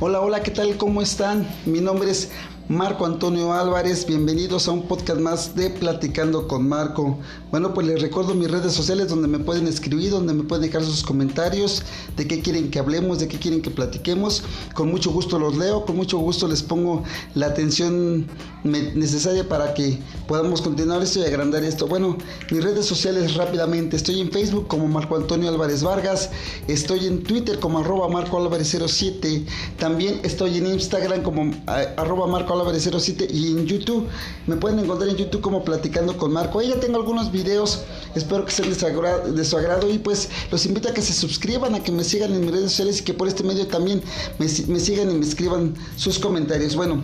Hola, hola, ¿qué tal? ¿Cómo están? Mi nombre es Marco Antonio Álvarez, bienvenidos a un podcast más de Platicando con Marco. Bueno, pues les recuerdo mis redes sociales donde me pueden escribir, donde me pueden dejar sus comentarios, de qué quieren que hablemos, de qué quieren que platiquemos. Con mucho gusto los leo, con mucho gusto les pongo la atención necesaria para que podamos continuar esto y agrandar esto. Bueno, mis redes sociales rápidamente, estoy en Facebook como Marco Antonio Álvarez Vargas, estoy en Twitter como arroba Marco Álvarez 07, también estoy en Instagram como eh, arroba Marco 07 y en YouTube. Me pueden encontrar en YouTube como Platicando con Marco. Ahí ya tengo algunos videos, espero que sean de su, agrado, y pues los invito a que se suscriban, a que me sigan en mis redes sociales y que por este medio también me sigan y me escriban sus comentarios. Bueno,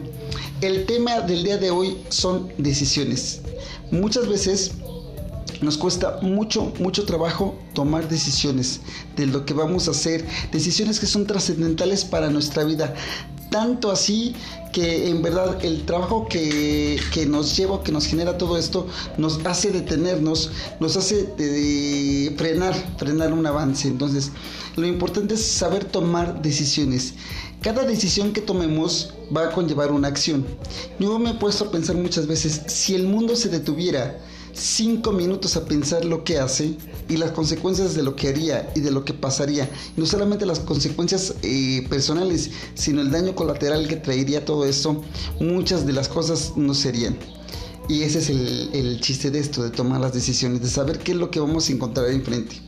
el tema del día de hoy son decisiones. Muchas veces nos cuesta mucho, mucho trabajo tomar decisiones de lo que vamos a hacer, decisiones que son trascendentales para nuestra vida. Tanto así que en verdad el trabajo que, nos lleva, que nos genera todo esto, nos hace detenernos, nos hace frenar, frenar un avance. Entonces, lo importante es saber tomar decisiones. Cada decisión que tomemos va a conllevar una acción. Yo me he puesto a pensar muchas veces, si el mundo se detuviera, cinco minutos a pensar lo que hace y las consecuencias de lo que haría y de lo que pasaría. No solamente las consecuencias eh, personales, sino el daño colateral que traería todo esto, muchas de las cosas no serían. Y ese es el, el chiste de esto, de tomar las decisiones, de saber qué es lo que vamos a encontrar enfrente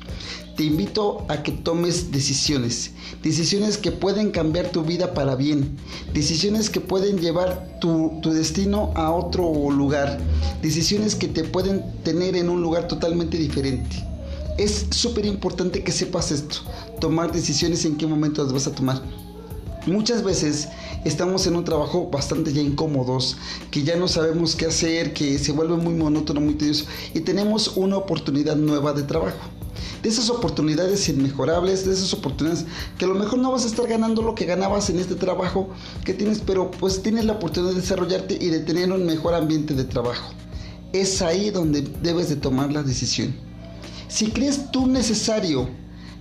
te invito a que tomes decisiones, decisiones que pueden cambiar tu vida para bien, decisiones que pueden llevar tu, destino a otro lugar, decisiones que te pueden tener en un lugar totalmente diferente. Es súper importante que sepas esto, tomar decisiones en qué momento las vas a tomar. Muchas veces estamos en un trabajo bastante ya incómodos, que ya no sabemos qué hacer, que se vuelve muy monótono, muy tedioso y tenemos una oportunidad nueva de trabajo de esas oportunidades inmejorables, de esas oportunidades que a lo mejor no vas a estar ganando lo que ganabas en este trabajo que tienes, pero pues tienes la oportunidad de desarrollarte y de tener un mejor ambiente de trabajo. Es ahí donde debes de tomar la decisión. Si crees tú necesario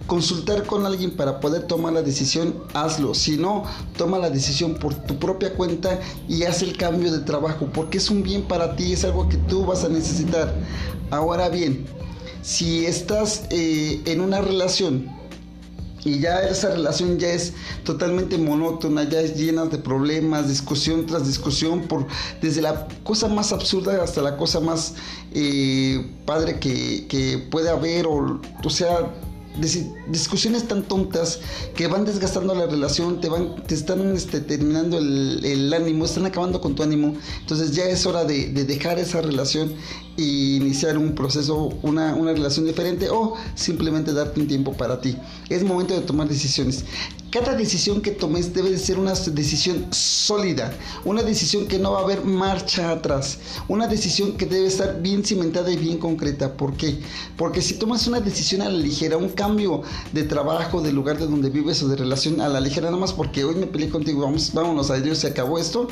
consultar con alguien para poder tomar la decisión, hazlo. Si no, toma la decisión por tu propia cuenta y haz el cambio de trabajo, porque es un bien para ti, es algo que tú vas a necesitar. Ahora bien, si estás eh, en una relación y ya esa relación ya es totalmente monótona, ya es llena de problemas, discusión tras discusión, por, desde la cosa más absurda hasta la cosa más eh, padre que, puede haber, o, o sea, discusiones tan tontas que van desgastando la relación, te van, te están este, terminando el, ánimo, están acabando con tu ánimo. Entonces ya es hora de, dejar esa relación e iniciar un proceso, una, una relación diferente o simplemente darte un tiempo para ti. Es momento de tomar decisiones. Cada decisión que tomes debe de ser una decisión sólida, una decisión que no va a haber marcha atrás, una decisión que debe estar bien cimentada y bien concreta. ¿Por qué? Porque si tomas una decisión a la ligera, un cambio de trabajo, de lugar de donde vives o de relación a la ligera, nada más porque hoy me peleé contigo, vamos, vámonos a Dios, se acabó esto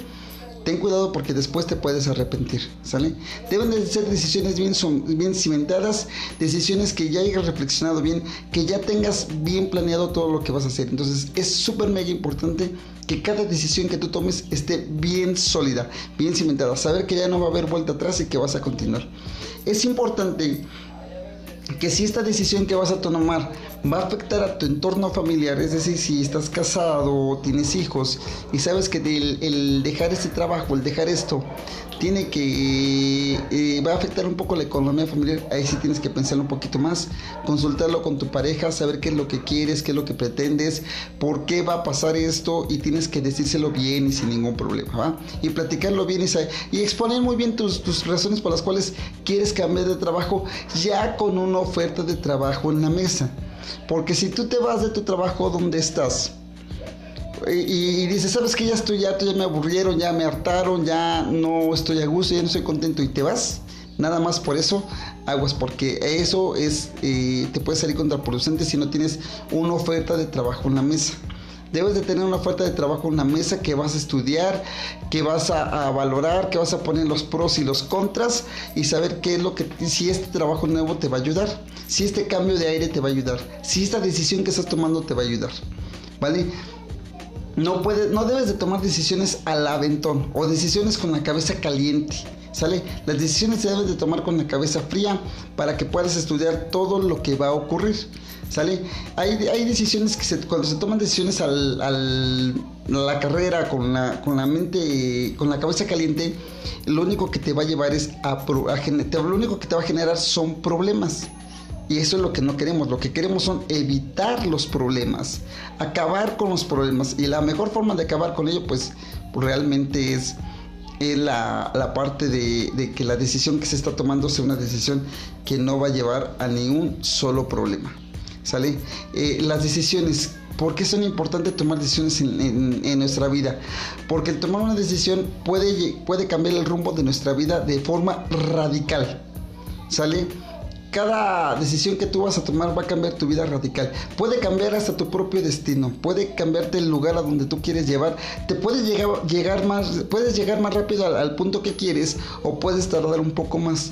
ten cuidado porque después te puedes arrepentir, ¿sale? Deben de ser decisiones bien, bien cimentadas, decisiones que ya hayas reflexionado bien, que ya tengas bien planeado todo lo que vas a hacer. Entonces es súper mega importante que cada decisión que tú tomes esté bien sólida, bien cimentada, saber que ya no va a haber vuelta atrás y que vas a continuar. Es importante que si esta decisión que vas a tomar va a afectar a tu entorno familiar, es decir, si estás casado o tienes hijos y sabes que el, dejar ese trabajo, el dejar esto, tiene que eh, va a afectar un poco la economía familiar, ahí sí tienes que pensarlo un poquito más, consultarlo con tu pareja, saber qué es lo que quieres, qué es lo que pretendes, por qué va a pasar esto y tienes que decírselo bien y sin ningún problema, ¿va? Y platicarlo bien y, exponer muy bien tus razones por las cuales quieres cambiar de trabajo ya con una oferta de trabajo en la mesa. Porque si tú te vas de tu trabajo donde estás y, dices, sabes que ya estoy ya, ya me aburrieron, ya me hartaron, ya no estoy a gusto, ya no estoy contento. Y te vas, nada más por eso, aguas, porque eso es, eh, te puede salir contraproducente si no tienes una oferta de trabajo en la mesa. Debes de tener una oferta de trabajo en mesa que vas a estudiar, que vas a, valorar, que vas a poner los pros y los contras y saber qué es lo que, si este trabajo nuevo te va a ayudar, si este cambio de aire te va a ayudar, si esta decisión que estás tomando te va a ayudar. ¿Vale? no, puedes, no debes de tomar decisiones al aventón o decisiones con la cabeza caliente. ¿Sale? Las decisiones se deben de tomar con la cabeza fría para que puedas estudiar todo lo que va a ocurrir. ¿Sale? Hay, hay decisiones que se, cuando se toman decisiones al, al, la carrera con la, con la mente, con la cabeza caliente, lo único que te va a llevar es a, a, lo único que te va a generar son problemas. Y eso es lo que no queremos. Lo que queremos son evitar los problemas, acabar con los problemas. Y la mejor forma de acabar con ello, pues, realmente es, la, la, parte de, de, que la decisión que se está tomando sea una decisión que no va a llevar a ningún solo problema. ¿Sale? Eh, las decisiones. ¿Por qué son importantes tomar decisiones en, en, nuestra vida? Porque el tomar una decisión puede, puede cambiar el rumbo de nuestra vida de forma radical. ¿Sale? cada decisión que tú vas a tomar va a cambiar tu vida radical. Puede cambiar hasta tu propio destino. Puede cambiarte el lugar a donde tú quieres llevar. Te puedes llegar, llegar más, puedes llegar más rápido al punto que quieres o puedes tardar un poco más.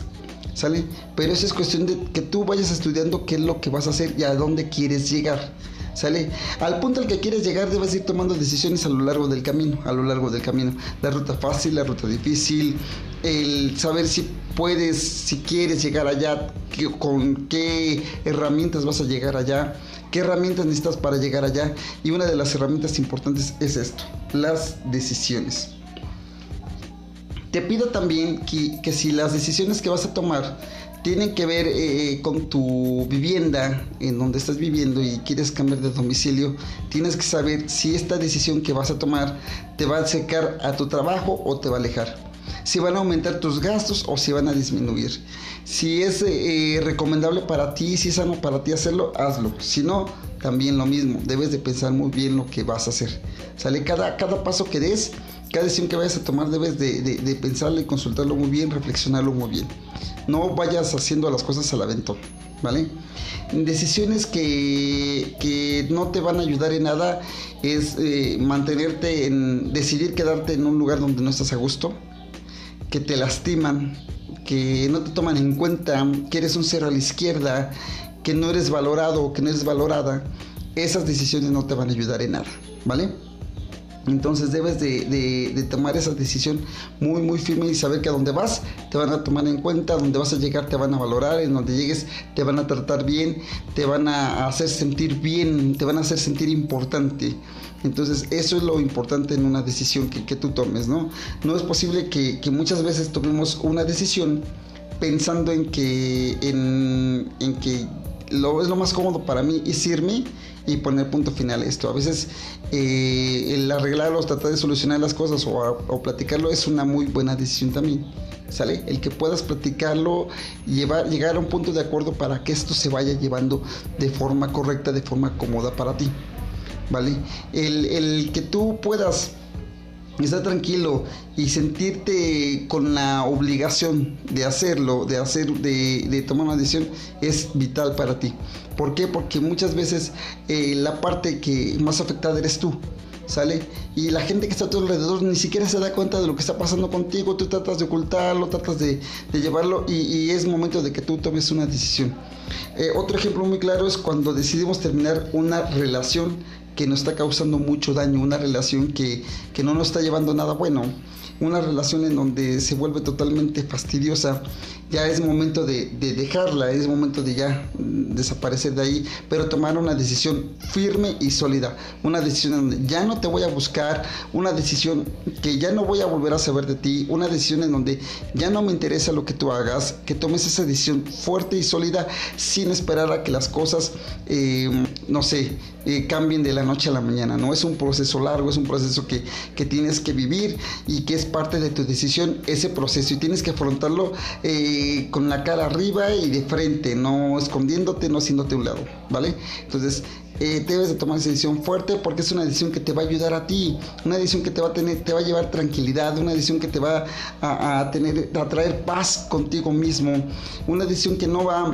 ¿Sale? Pero eso es cuestión de que tú vayas estudiando qué es lo que vas a hacer y a dónde quieres llegar. ¿Sale? Al punto al que quieres llegar debes ir tomando decisiones a lo largo del camino, a lo largo del camino. La ruta fácil, la ruta difícil, el saber si puedes, si quieres llegar allá, con qué herramientas vas a llegar allá, qué herramientas necesitas para llegar allá. Y una de las herramientas importantes es esto, las decisiones. Te pido también que, que si las decisiones que vas a tomar tienen que ver eh, con tu vivienda en donde estás viviendo y quieres cambiar de domicilio, tienes que saber si esta decisión que vas a tomar te va a acercar a tu trabajo o te va a alejar. Si van a aumentar tus gastos o si van a disminuir. Si es eh, recomendable para ti, si es sano para ti hacerlo, hazlo. Si no, también lo mismo. Debes de pensar muy bien lo que vas a hacer. Sale cada, cada paso que des, cada decisión que vayas a tomar, debes de, de, pensarlo y consultarlo muy bien, reflexionarlo muy bien no vayas haciendo las cosas al aventón, ¿vale? Decisiones que, que, no te van a ayudar en nada es eh, mantenerte en, decidir quedarte en un lugar donde no estás a gusto, que te lastiman, que no te toman en cuenta, que eres un cero a la izquierda, que no eres valorado que no eres valorada, esas decisiones no te van a ayudar en nada, ¿vale? Entonces debes de, tomar esa decisión muy muy firme y saber que a donde vas te van a tomar en cuenta, a donde vas a llegar te van a valorar, en donde llegues te van a tratar bien, te van a hacer sentir bien, te van a hacer sentir importante. Entonces eso es lo importante en una decisión que, tú tomes, ¿no? No es posible que, que muchas veces tomemos una decisión pensando en que, en que lo, es lo más cómodo para mí es irme y poner punto final a esto. A veces eh, el arreglarlo, tratar de solucionar las cosas o, o, platicarlo es una muy buena decisión también. ¿Sale? El que puedas platicarlo, llevar, llegar a un punto de acuerdo para que esto se vaya llevando de forma correcta, de forma cómoda para ti. ¿Vale? El, el que tú puedas estar tranquilo y sentirte con la obligación de hacerlo, de hacer, de, tomar una decisión, es vital para ti. ¿Por qué? Porque muchas veces eh, la parte que más afectada eres tú. ¿Sale? Y la gente que está a tu alrededor ni siquiera se da cuenta de lo que está pasando contigo, tú tratas de ocultarlo, tratas de, llevarlo y, y, es momento de que tú tomes una decisión. Eh, otro ejemplo muy claro es cuando decidimos terminar una relación que nos está causando mucho daño, una relación que, que no nos está llevando nada bueno, una relación en donde se vuelve totalmente fastidiosa ya es momento de, de, dejarla, es momento de ya desaparecer de ahí, pero tomar una decisión firme y sólida, una decisión donde ya no te voy a buscar, una decisión que ya no voy a volver a saber de ti, una decisión en donde ya no me interesa lo que tú hagas, que tomes esa decisión fuerte y sólida sin esperar a que las cosas, eh, no sé, eh, cambien de la noche a la mañana, no es un proceso largo, es un proceso que, que tienes que vivir y que es parte de tu decisión ese proceso y tienes que afrontarlo. Eh, con la cara arriba y de frente, no escondiéndote, no haciéndote a un lado, ¿vale? Entonces, eh, debes de tomar esa decisión fuerte porque es una decisión que te va a ayudar a ti, una decisión que te va a tener, te va a llevar tranquilidad, una decisión que te va a, a tener, a traer paz contigo mismo, una decisión que no va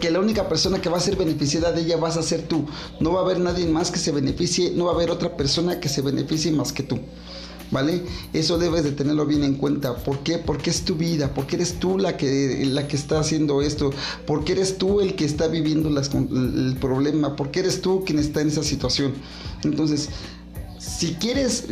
que la única persona que va a ser beneficiada de ella vas a ser tú. No va a haber nadie más que se beneficie, no va a haber otra persona que se beneficie más que tú. ¿Vale? Eso debes de tenerlo bien en cuenta. ¿Por qué? Porque es tu vida, porque eres tú la que, la que está haciendo esto, porque eres tú el que está viviendo el problema, porque eres tú quien está en esa situación. Entonces, Si quieres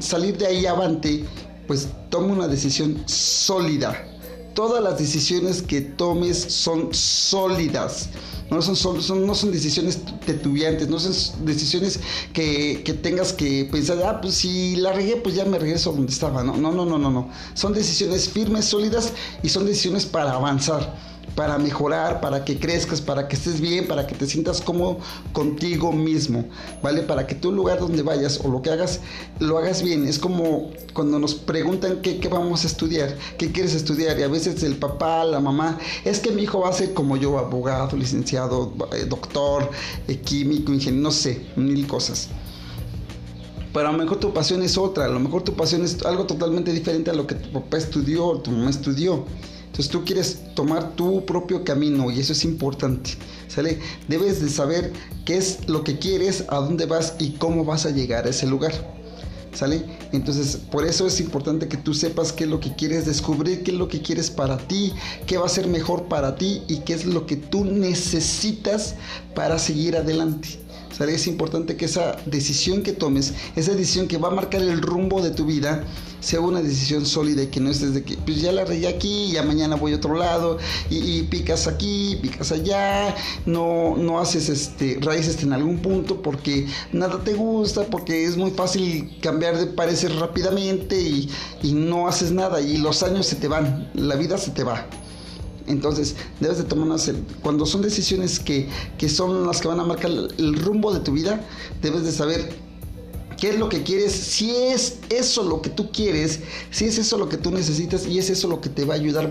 salir de ahí avante, pues toma una decisión sólida. Todas las decisiones que tomes son sólidas. No son, son, no son decisiones tetubiantes, no son decisiones que, tengas que pensar, ah, pues si la regué, pues ya me regreso donde estaba. No, no, no, no, no, no. Son decisiones firmes, sólidas y son decisiones para avanzar para mejorar, para que crezcas, para que estés bien, para que te sientas cómodo contigo mismo, ¿vale? Para que tu lugar donde vayas o lo que hagas, lo hagas bien. Es como cuando nos preguntan qué, qué vamos a estudiar, qué quieres estudiar, y a veces el papá, la mamá, es que mi hijo va a ser como yo, abogado, licenciado, eh, doctor, eh, químico, ingeniero, no sé, mil cosas pero a lo mejor tu pasión es otra, a lo mejor tu pasión es algo totalmente diferente a lo que tu papá estudió o tu mamá estudió. Entonces tú quieres tomar tu propio camino y eso es importante. ¿Sale? Debes de saber qué es lo que quieres, a dónde vas y cómo vas a llegar a ese lugar. ¿Sale? Entonces, por eso es importante que tú sepas qué es lo que quieres descubrir, qué es lo que quieres para ti, qué va a ser mejor para ti y qué es lo que tú necesitas para seguir adelante. ¿Sale? Es importante que esa decisión que tomes, esa decisión que va a marcar el rumbo de tu vida, sea una decisión sólida y que no estés de que, pues ya la reí aquí, ya mañana voy a otro lado, y, picas aquí, picas allá, no, no haces este, raíces en algún punto porque nada te gusta, porque es muy fácil cambiar de parecer rápidamente y, y no haces nada y los años se te van, la vida se te va. Entonces, debes de tomar una... Cuando son decisiones que, que son las que van a marcar el rumbo de tu vida, debes de saber qué es lo que quieres, si es eso lo que tú quieres, si es eso lo que tú necesitas y es eso lo que te va a ayudar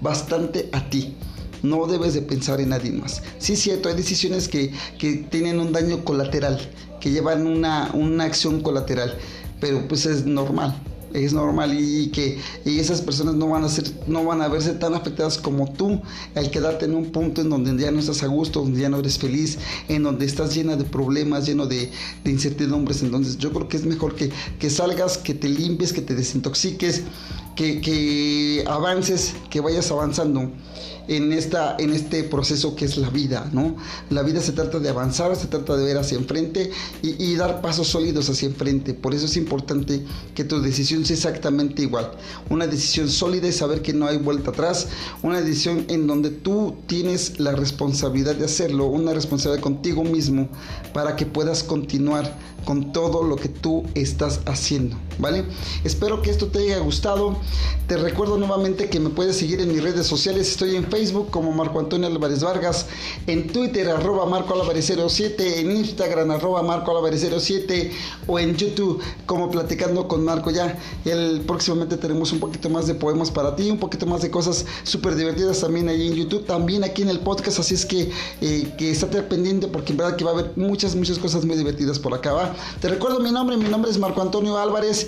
bastante a ti. No debes de pensar en nadie más. Sí es cierto, hay decisiones que, que tienen un daño colateral, que llevan una, una acción colateral, pero pues es normal es normal y, que esas personas no van a ser no van a verse tan afectadas como tú al quedarte en un punto en donde ya no estás a gusto donde ya no eres feliz en donde estás llena de problemas lleno de, incertidumbres. Entonces yo creo que es mejor que, que salgas que te limpies que te desintoxiques que, que avances que vayas avanzando en, esta, en este proceso que es la vida, ¿no? La vida se trata de avanzar, se trata de ver hacia enfrente y, dar pasos sólidos hacia enfrente. Por eso es importante que tu decisión sea exactamente igual. Una decisión sólida y saber que no hay vuelta atrás. Una decisión en donde tú tienes la responsabilidad de hacerlo, una responsabilidad contigo mismo para que puedas continuar con todo lo que tú estás haciendo, ¿vale? Espero que esto te haya gustado. Te recuerdo nuevamente que me puedes seguir en mis redes sociales. Estoy en Facebook como Marco Antonio Álvarez Vargas, en Twitter arroba Marco Álvarez 07, en Instagram arroba Marco Álvarez 07 o en YouTube como Platicando con Marco ya. El, próximamente tenemos un poquito más de poemas para ti, un poquito más de cosas súper divertidas también ahí en YouTube, también aquí en el podcast, así es que, eh, que pendiente porque en verdad que va a haber muchas, muchas cosas muy divertidas por acá. ¿va? Te recuerdo mi nombre, mi nombre es Marco Antonio Álvarez